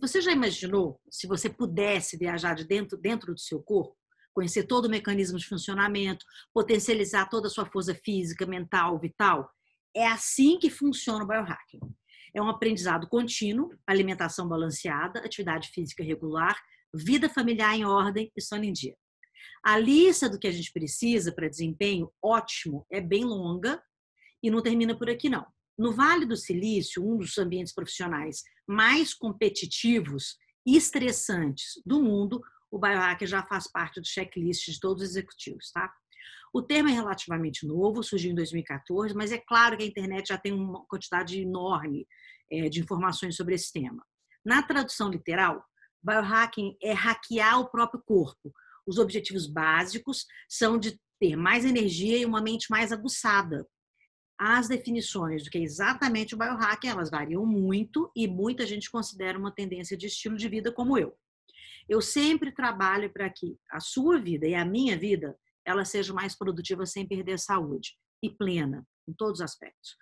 Você já imaginou se você pudesse viajar de dentro, dentro do seu corpo? Conhecer todo o mecanismo de funcionamento, potencializar toda a sua força física, mental, vital? É assim que funciona o biohacking. É um aprendizado contínuo, alimentação balanceada, atividade física regular, vida familiar em ordem e sono em dia. A lista do que a gente precisa para desempenho ótimo é bem longa e não termina por aqui não. No Vale do Silício, um dos ambientes profissionais mais competitivos e estressantes do mundo, o biohacker já faz parte do checklist de todos os executivos, tá? O termo é relativamente novo, surgiu em 2014, mas é claro que a internet já tem uma quantidade enorme é, de informações sobre esse tema. Na tradução literal, biohacking é hackear o próprio corpo. Os objetivos básicos são de ter mais energia e uma mente mais aguçada. As definições do que é exatamente o biohacking, elas variam muito e muita gente considera uma tendência de estilo de vida como eu. Eu sempre trabalho para que a sua vida e a minha vida ela seja mais produtiva sem perder saúde e plena em todos os aspectos.